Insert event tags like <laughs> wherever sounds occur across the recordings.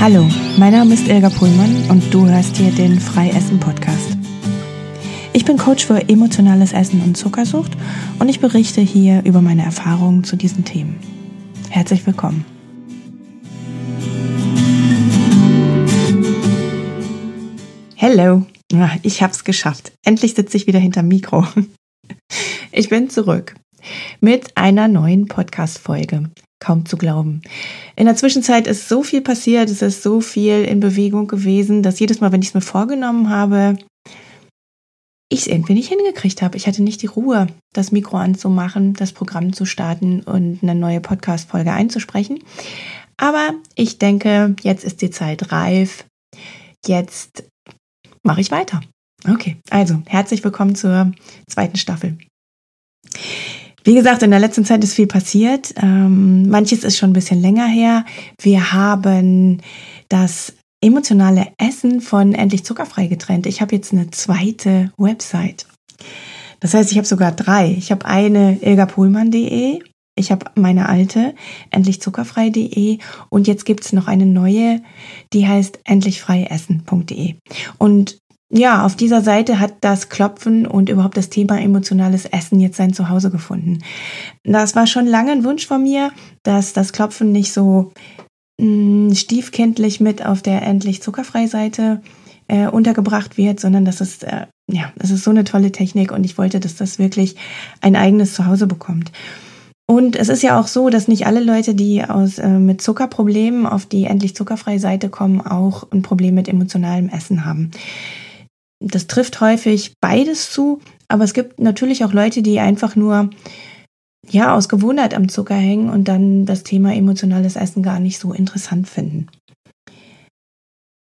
Hallo, mein Name ist Ilga Pullmann und du hörst hier den Freiessen Podcast. Ich bin Coach für emotionales Essen und Zuckersucht und ich berichte hier über meine Erfahrungen zu diesen Themen. Herzlich willkommen. Hello, ich hab's geschafft. Endlich sitze ich wieder hinterm Mikro. <laughs> Ich bin zurück mit einer neuen Podcast-Folge. Kaum zu glauben. In der Zwischenzeit ist so viel passiert, es ist so viel in Bewegung gewesen, dass jedes Mal, wenn ich es mir vorgenommen habe, ich es irgendwie nicht hingekriegt habe. Ich hatte nicht die Ruhe, das Mikro anzumachen, das Programm zu starten und eine neue Podcast-Folge einzusprechen. Aber ich denke, jetzt ist die Zeit reif. Jetzt mache ich weiter. Okay, also herzlich willkommen zur zweiten Staffel. Wie gesagt, in der letzten Zeit ist viel passiert. Ähm, manches ist schon ein bisschen länger her. Wir haben das emotionale Essen von Endlich Zuckerfrei getrennt. Ich habe jetzt eine zweite Website. Das heißt, ich habe sogar drei. Ich habe eine ilgapohlmann.de, ich habe meine alte endlichzuckerfrei.de und jetzt gibt es noch eine neue, die heißt endlichfreiessen.de. Und ja, auf dieser Seite hat das Klopfen und überhaupt das Thema emotionales Essen jetzt sein Zuhause gefunden. Das war schon lange ein Wunsch von mir, dass das Klopfen nicht so mh, mm, stiefkindlich mit auf der endlich zuckerfrei Seite äh, untergebracht wird, sondern das ist äh, ja, das ist so eine tolle Technik und ich wollte, dass das wirklich ein eigenes Zuhause bekommt. Und es ist ja auch so, dass nicht alle Leute, die aus, äh, mit Zuckerproblemen auf die endlich zuckerfreie Seite kommen, auch ein Problem mit emotionalem Essen haben. Das trifft häufig beides zu, aber es gibt natürlich auch Leute, die einfach nur ja aus Gewohnheit am Zucker hängen und dann das Thema emotionales Essen gar nicht so interessant finden.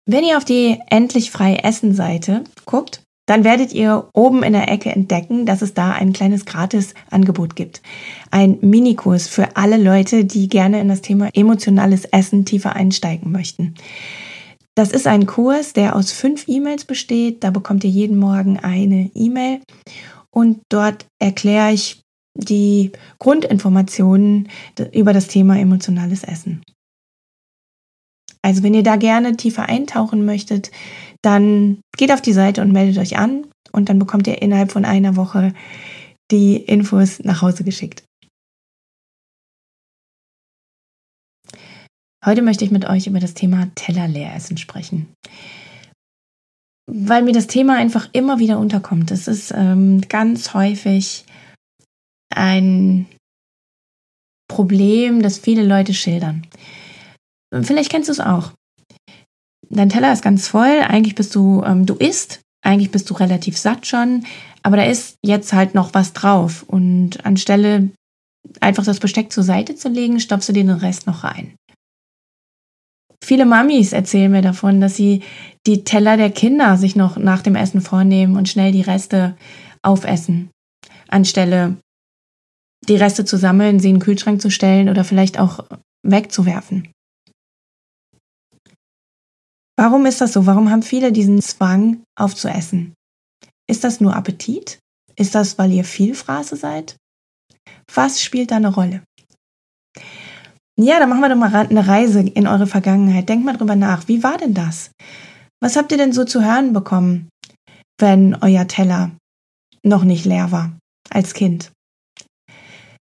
Wenn ihr auf die Endlich frei Essen Seite guckt, dann werdet ihr oben in der Ecke entdecken, dass es da ein kleines Gratis-Angebot gibt. Ein Minikurs für alle Leute, die gerne in das Thema emotionales Essen tiefer einsteigen möchten. Das ist ein Kurs, der aus fünf E-Mails besteht. Da bekommt ihr jeden Morgen eine E-Mail und dort erkläre ich die Grundinformationen über das Thema emotionales Essen. Also wenn ihr da gerne tiefer eintauchen möchtet, dann geht auf die Seite und meldet euch an und dann bekommt ihr innerhalb von einer Woche die Infos nach Hause geschickt. Heute möchte ich mit euch über das Thema Tellerleeressen sprechen. Weil mir das Thema einfach immer wieder unterkommt. Es ist ähm, ganz häufig ein Problem, das viele Leute schildern. Vielleicht kennst du es auch. Dein Teller ist ganz voll, eigentlich bist du, ähm, du isst, eigentlich bist du relativ satt schon, aber da ist jetzt halt noch was drauf. Und anstelle einfach das Besteck zur Seite zu legen, stopfst du dir den Rest noch rein. Viele Mamis erzählen mir davon, dass sie die Teller der Kinder sich noch nach dem Essen vornehmen und schnell die Reste aufessen, anstelle die Reste zu sammeln, sie in den Kühlschrank zu stellen oder vielleicht auch wegzuwerfen. Warum ist das so? Warum haben viele diesen Zwang aufzuessen? Ist das nur Appetit? Ist das, weil ihr Vielfraße seid? Was spielt da eine Rolle? Ja, dann machen wir doch mal eine Reise in eure Vergangenheit. Denkt mal drüber nach. Wie war denn das? Was habt ihr denn so zu hören bekommen, wenn euer Teller noch nicht leer war als Kind?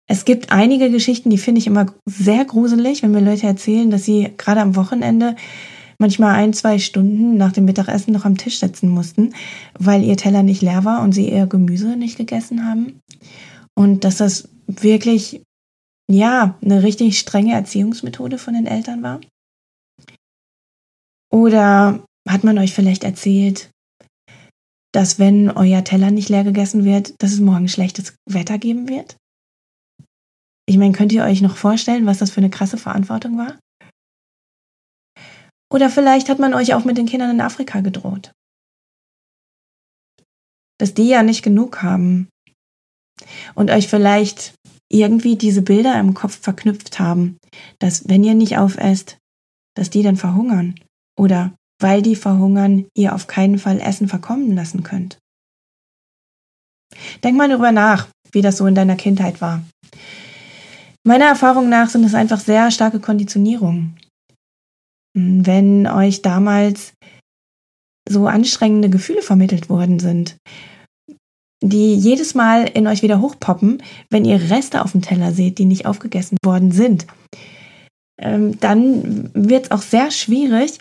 Es gibt einige Geschichten, die finde ich immer sehr gruselig, wenn mir Leute erzählen, dass sie gerade am Wochenende manchmal ein, zwei Stunden nach dem Mittagessen noch am Tisch sitzen mussten, weil ihr Teller nicht leer war und sie ihr Gemüse nicht gegessen haben. Und dass das wirklich ja, eine richtig strenge Erziehungsmethode von den Eltern war? Oder hat man euch vielleicht erzählt, dass wenn euer Teller nicht leer gegessen wird, dass es morgen schlechtes Wetter geben wird? Ich meine, könnt ihr euch noch vorstellen, was das für eine krasse Verantwortung war? Oder vielleicht hat man euch auch mit den Kindern in Afrika gedroht. Dass die ja nicht genug haben und euch vielleicht irgendwie diese Bilder im Kopf verknüpft haben, dass wenn ihr nicht aufesst, dass die dann verhungern oder weil die verhungern, ihr auf keinen Fall Essen verkommen lassen könnt. Denk mal darüber nach, wie das so in deiner Kindheit war. Meiner Erfahrung nach sind es einfach sehr starke Konditionierungen. wenn euch damals so anstrengende Gefühle vermittelt worden sind, die jedes Mal in euch wieder hochpoppen, wenn ihr Reste auf dem Teller seht, die nicht aufgegessen worden sind, ähm, dann wird es auch sehr schwierig,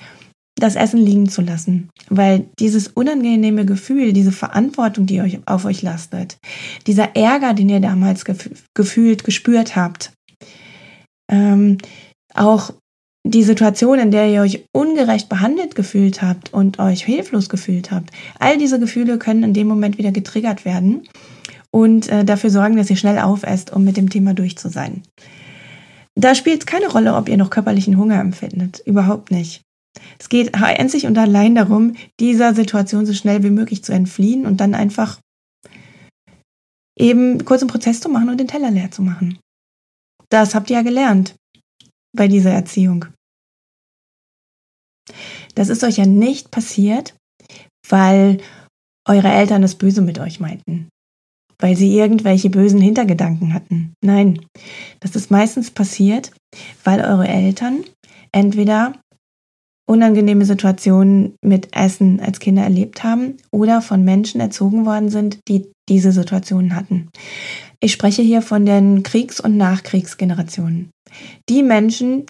das Essen liegen zu lassen, weil dieses unangenehme Gefühl, diese Verantwortung, die euch auf euch lastet, dieser Ärger, den ihr damals gef gefühlt, gespürt habt, ähm, auch die Situation, in der ihr euch ungerecht behandelt gefühlt habt und euch hilflos gefühlt habt, all diese Gefühle können in dem Moment wieder getriggert werden und äh, dafür sorgen, dass ihr schnell aufesst, um mit dem Thema durch zu sein. Da spielt es keine Rolle, ob ihr noch körperlichen Hunger empfindet. Überhaupt nicht. Es geht einzig und allein darum, dieser Situation so schnell wie möglich zu entfliehen und dann einfach eben kurz einen Prozess zu machen und den Teller leer zu machen. Das habt ihr ja gelernt bei dieser Erziehung. Das ist euch ja nicht passiert, weil eure Eltern es böse mit euch meinten, weil sie irgendwelche bösen Hintergedanken hatten. Nein, das ist meistens passiert, weil eure Eltern entweder unangenehme Situationen mit Essen als Kinder erlebt haben oder von Menschen erzogen worden sind, die diese Situationen hatten. Ich spreche hier von den Kriegs- und Nachkriegsgenerationen. Die Menschen,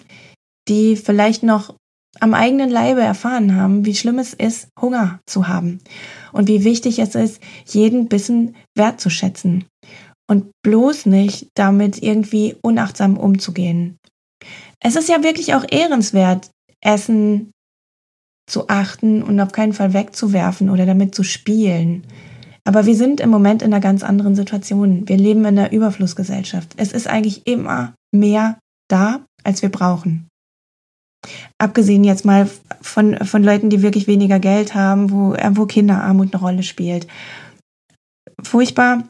die vielleicht noch am eigenen Leibe erfahren haben, wie schlimm es ist, Hunger zu haben und wie wichtig es ist, jeden Bissen wertzuschätzen und bloß nicht damit irgendwie unachtsam umzugehen. Es ist ja wirklich auch ehrenswert, Essen zu achten und auf keinen Fall wegzuwerfen oder damit zu spielen. Aber wir sind im Moment in einer ganz anderen Situation. Wir leben in einer Überflussgesellschaft. Es ist eigentlich immer mehr da, als wir brauchen. Abgesehen jetzt mal von, von Leuten, die wirklich weniger Geld haben, wo, wo Kinderarmut eine Rolle spielt. Furchtbar.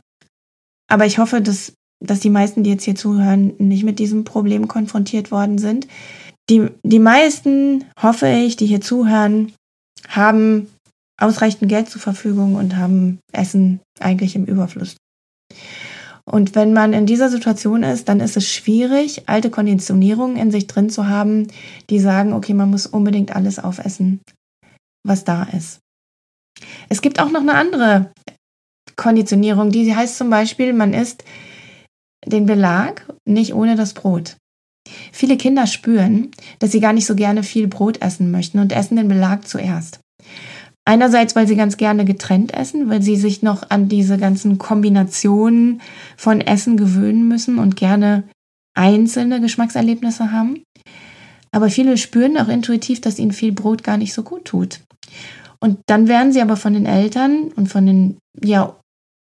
Aber ich hoffe, dass, dass die meisten, die jetzt hier zuhören, nicht mit diesem Problem konfrontiert worden sind. Die, die meisten, hoffe ich, die hier zuhören, haben ausreichend Geld zur Verfügung und haben Essen eigentlich im Überfluss. Und wenn man in dieser Situation ist, dann ist es schwierig, alte Konditionierungen in sich drin zu haben, die sagen, okay, man muss unbedingt alles aufessen, was da ist. Es gibt auch noch eine andere Konditionierung, die heißt zum Beispiel, man isst den Belag nicht ohne das Brot. Viele Kinder spüren, dass sie gar nicht so gerne viel Brot essen möchten und essen den Belag zuerst. Einerseits, weil sie ganz gerne getrennt essen, weil sie sich noch an diese ganzen Kombinationen von Essen gewöhnen müssen und gerne einzelne Geschmackserlebnisse haben. Aber viele spüren auch intuitiv, dass ihnen viel Brot gar nicht so gut tut. Und dann werden sie aber von den Eltern und von den ja,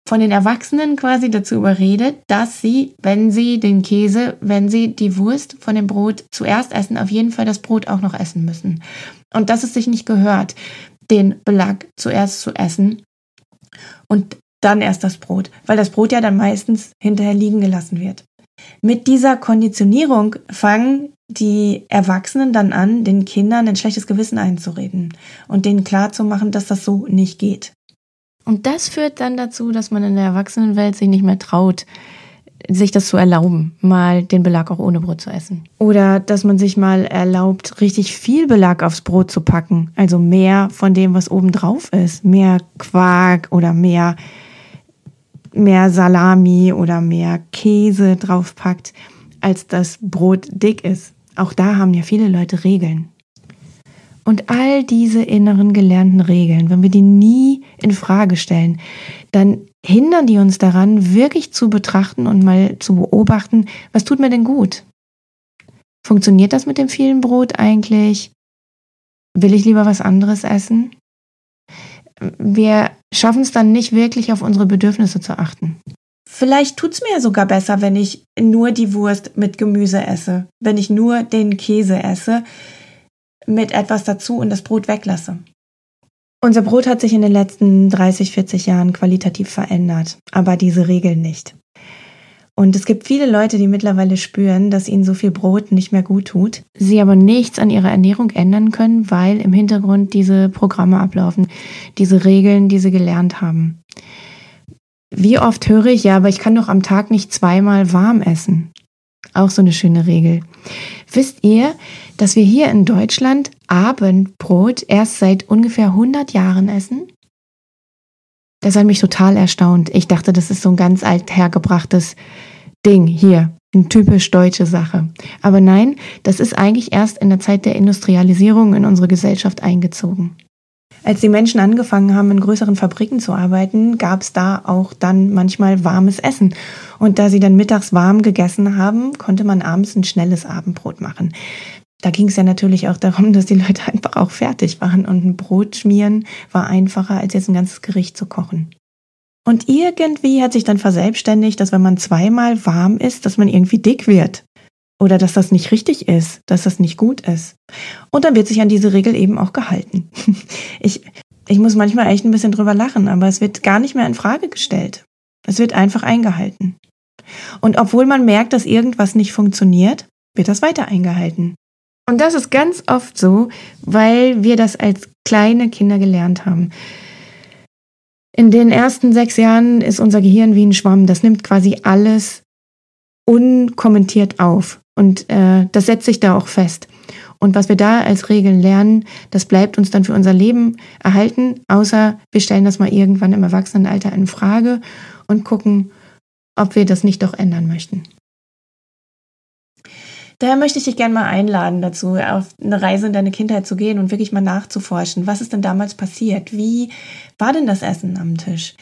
von den Erwachsenen quasi dazu überredet, dass sie, wenn sie den Käse, wenn sie die Wurst von dem Brot zuerst essen, auf jeden Fall das Brot auch noch essen müssen. Und dass es sich nicht gehört, den Belag zuerst zu essen und dann erst das Brot, weil das Brot ja dann meistens hinterher liegen gelassen wird. Mit dieser Konditionierung fangen die Erwachsenen dann an, den Kindern ein schlechtes Gewissen einzureden und denen klarzumachen, dass das so nicht geht. Und das führt dann dazu, dass man in der Erwachsenenwelt sich nicht mehr traut, sich das zu erlauben, mal den Belag auch ohne Brot zu essen. Oder dass man sich mal erlaubt, richtig viel Belag aufs Brot zu packen. Also mehr von dem, was oben drauf ist. Mehr Quark oder mehr, mehr Salami oder mehr Käse draufpackt, als das Brot dick ist. Auch da haben ja viele Leute Regeln. Und all diese inneren gelernten Regeln, wenn wir die nie in Frage stellen, dann hindern die uns daran, wirklich zu betrachten und mal zu beobachten, was tut mir denn gut? Funktioniert das mit dem vielen Brot eigentlich? Will ich lieber was anderes essen? Wir schaffen es dann nicht wirklich auf unsere Bedürfnisse zu achten. Vielleicht tut es mir sogar besser, wenn ich nur die Wurst mit Gemüse esse, wenn ich nur den Käse esse, mit etwas dazu und das Brot weglasse. Unser Brot hat sich in den letzten 30, 40 Jahren qualitativ verändert, aber diese Regeln nicht. Und es gibt viele Leute, die mittlerweile spüren, dass ihnen so viel Brot nicht mehr gut tut, sie aber nichts an ihrer Ernährung ändern können, weil im Hintergrund diese Programme ablaufen, diese Regeln, die sie gelernt haben. Wie oft höre ich, ja, aber ich kann doch am Tag nicht zweimal warm essen. Auch so eine schöne Regel. Wisst ihr, dass wir hier in Deutschland Abendbrot erst seit ungefähr 100 Jahren essen? Das hat mich total erstaunt. Ich dachte, das ist so ein ganz althergebrachtes Ding hier, eine typisch deutsche Sache. Aber nein, das ist eigentlich erst in der Zeit der Industrialisierung in unsere Gesellschaft eingezogen. Als die Menschen angefangen haben, in größeren Fabriken zu arbeiten, gab es da auch dann manchmal warmes Essen. Und da sie dann mittags warm gegessen haben, konnte man abends ein schnelles Abendbrot machen. Da ging es ja natürlich auch darum, dass die Leute einfach auch fertig waren und ein Brot schmieren war einfacher, als jetzt ein ganzes Gericht zu kochen. Und irgendwie hat sich dann verselbstständigt, dass wenn man zweimal warm ist, dass man irgendwie dick wird. Oder dass das nicht richtig ist, dass das nicht gut ist. Und dann wird sich an diese Regel eben auch gehalten. <laughs> Ich, ich muss manchmal echt ein bisschen drüber lachen, aber es wird gar nicht mehr in Frage gestellt. Es wird einfach eingehalten. Und obwohl man merkt, dass irgendwas nicht funktioniert, wird das weiter eingehalten. Und das ist ganz oft so, weil wir das als kleine Kinder gelernt haben. In den ersten sechs Jahren ist unser Gehirn wie ein Schwamm. Das nimmt quasi alles unkommentiert auf. Und äh, das setzt sich da auch fest. Und was wir da als Regeln lernen, das bleibt uns dann für unser Leben erhalten, außer wir stellen das mal irgendwann im Erwachsenenalter in Frage und gucken, ob wir das nicht doch ändern möchten. Daher möchte ich dich gerne mal einladen dazu, auf eine Reise in deine Kindheit zu gehen und wirklich mal nachzuforschen. Was ist denn damals passiert? Wie war denn das Essen am Tisch?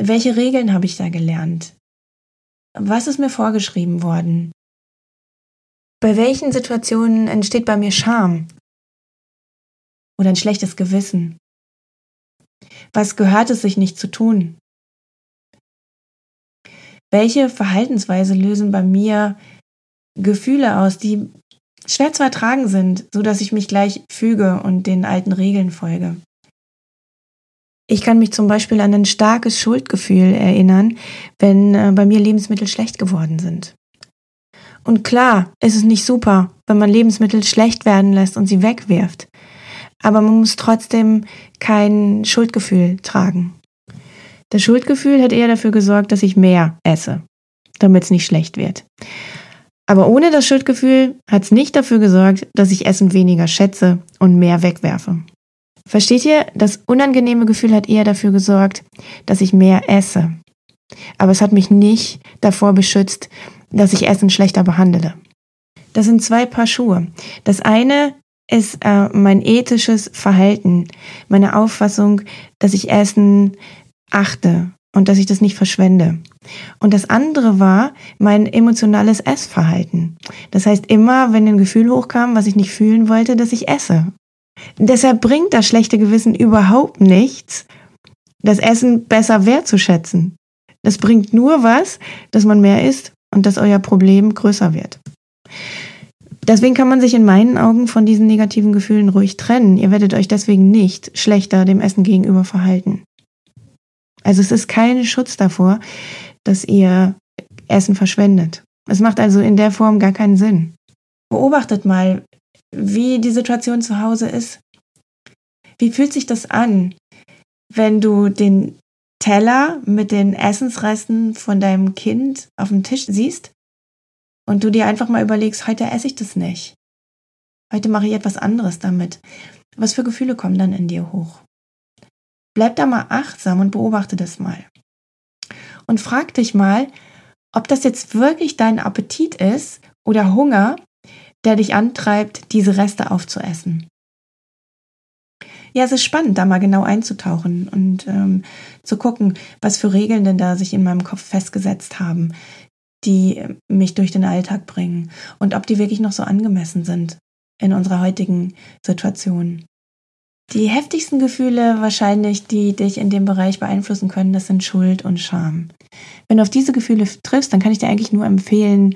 Welche Regeln habe ich da gelernt? Was ist mir vorgeschrieben worden? Bei welchen Situationen entsteht bei mir Scham? Oder ein schlechtes Gewissen? Was gehört es sich nicht zu tun? Welche Verhaltensweise lösen bei mir Gefühle aus, die schwer zu ertragen sind, so dass ich mich gleich füge und den alten Regeln folge. Ich kann mich zum Beispiel an ein starkes Schuldgefühl erinnern, wenn äh, bei mir Lebensmittel schlecht geworden sind. Und klar, ist es nicht super, wenn man Lebensmittel schlecht werden lässt und sie wegwirft. Aber man muss trotzdem kein Schuldgefühl tragen. Das Schuldgefühl hat eher dafür gesorgt, dass ich mehr esse, damit es nicht schlecht wird. Aber ohne das Schuldgefühl hat es nicht dafür gesorgt, dass ich Essen weniger schätze und mehr wegwerfe. Versteht ihr? Das unangenehme Gefühl hat eher dafür gesorgt, dass ich mehr esse. Aber es hat mich nicht davor beschützt, dass ich Essen schlechter behandle. Das sind zwei Paar Schuhe. Das eine ist äh, mein ethisches Verhalten, meine Auffassung, dass ich Essen achte und dass ich das nicht verschwende. Und das andere war mein emotionales Essverhalten. Das heißt, immer wenn ein Gefühl hochkam, was ich nicht fühlen wollte, dass ich esse. Deshalb bringt das schlechte Gewissen überhaupt nichts, das Essen besser wertzuschätzen. Das bringt nur was, dass man mehr isst und dass euer Problem größer wird. Deswegen kann man sich in meinen Augen von diesen negativen Gefühlen ruhig trennen. Ihr werdet euch deswegen nicht schlechter dem Essen gegenüber verhalten. Also es ist kein Schutz davor, dass ihr Essen verschwendet. Es macht also in der Form gar keinen Sinn. Beobachtet mal, wie die Situation zu Hause ist. Wie fühlt sich das an, wenn du den Teller mit den Essensresten von deinem Kind auf dem Tisch siehst und du dir einfach mal überlegst, heute esse ich das nicht. Heute mache ich etwas anderes damit. Was für Gefühle kommen dann in dir hoch? Bleib da mal achtsam und beobachte das mal. Und frag dich mal, ob das jetzt wirklich dein Appetit ist oder Hunger, der dich antreibt, diese Reste aufzuessen. Ja, es ist spannend, da mal genau einzutauchen und ähm, zu gucken, was für Regeln denn da sich in meinem Kopf festgesetzt haben, die mich durch den Alltag bringen und ob die wirklich noch so angemessen sind in unserer heutigen Situation. Die heftigsten Gefühle wahrscheinlich, die dich in dem Bereich beeinflussen können, das sind Schuld und Scham. Wenn du auf diese Gefühle triffst, dann kann ich dir eigentlich nur empfehlen,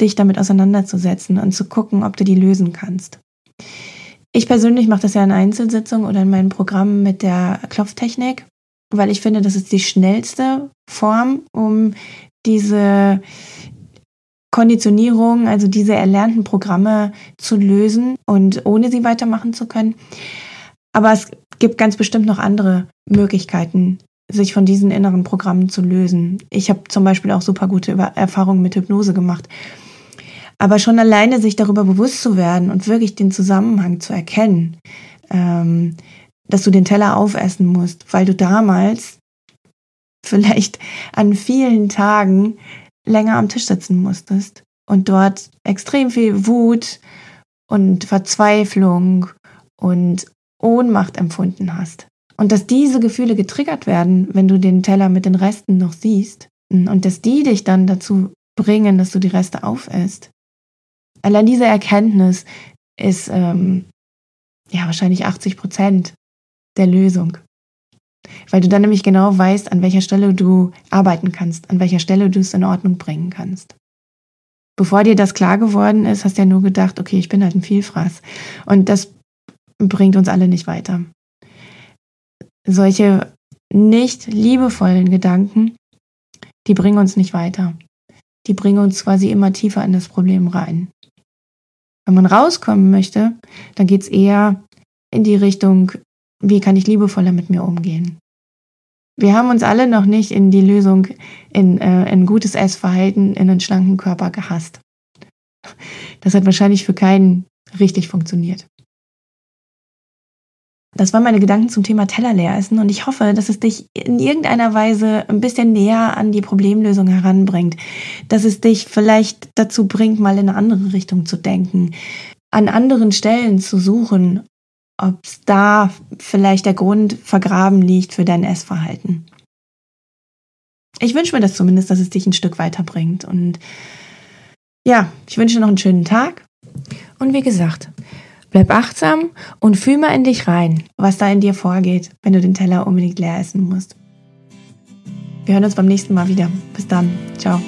dich damit auseinanderzusetzen und zu gucken, ob du die lösen kannst. Ich persönlich mache das ja in Einzelsitzungen oder in meinen Programmen mit der Klopftechnik, weil ich finde, das ist die schnellste Form, um diese Konditionierung, also diese erlernten Programme zu lösen und ohne sie weitermachen zu können. Aber es gibt ganz bestimmt noch andere Möglichkeiten, sich von diesen inneren Programmen zu lösen. Ich habe zum Beispiel auch super gute Erfahrungen mit Hypnose gemacht. Aber schon alleine sich darüber bewusst zu werden und wirklich den Zusammenhang zu erkennen, ähm, dass du den Teller aufessen musst, weil du damals <laughs> vielleicht an vielen Tagen länger am Tisch sitzen musstest und dort extrem viel Wut und Verzweiflung und Ohnmacht empfunden hast. Und dass diese Gefühle getriggert werden, wenn du den Teller mit den Resten noch siehst und dass die dich dann dazu bringen, dass du die Reste aufisst. Allein diese Erkenntnis ist ähm, ja wahrscheinlich 80 Prozent der Lösung. Weil du dann nämlich genau weißt, an welcher Stelle du arbeiten kannst, an welcher Stelle du es in Ordnung bringen kannst. Bevor dir das klar geworden ist, hast du ja nur gedacht, okay, ich bin halt ein Vielfraß. Und das bringt uns alle nicht weiter. Solche nicht liebevollen Gedanken, die bringen uns nicht weiter. Die bringen uns quasi immer tiefer in das Problem rein. Wenn man rauskommen möchte, dann geht es eher in die Richtung, wie kann ich liebevoller mit mir umgehen? Wir haben uns alle noch nicht in die Lösung in, äh, ein gutes Essverhalten in einen schlanken Körper gehasst. Das hat wahrscheinlich für keinen richtig funktioniert. Das waren meine Gedanken zum Thema Teller leer essen und ich hoffe, dass es dich in irgendeiner Weise ein bisschen näher an die Problemlösung heranbringt, dass es dich vielleicht dazu bringt, mal in eine andere Richtung zu denken, an anderen Stellen zu suchen, ob da vielleicht der Grund vergraben liegt für dein Essverhalten. Ich wünsche mir das zumindest, dass es dich ein Stück weiterbringt und ja, ich wünsche noch einen schönen Tag und wie gesagt, Bleib achtsam und fühl mal in dich rein, was da in dir vorgeht, wenn du den Teller unbedingt leer essen musst. Wir hören uns beim nächsten Mal wieder. Bis dann. Ciao.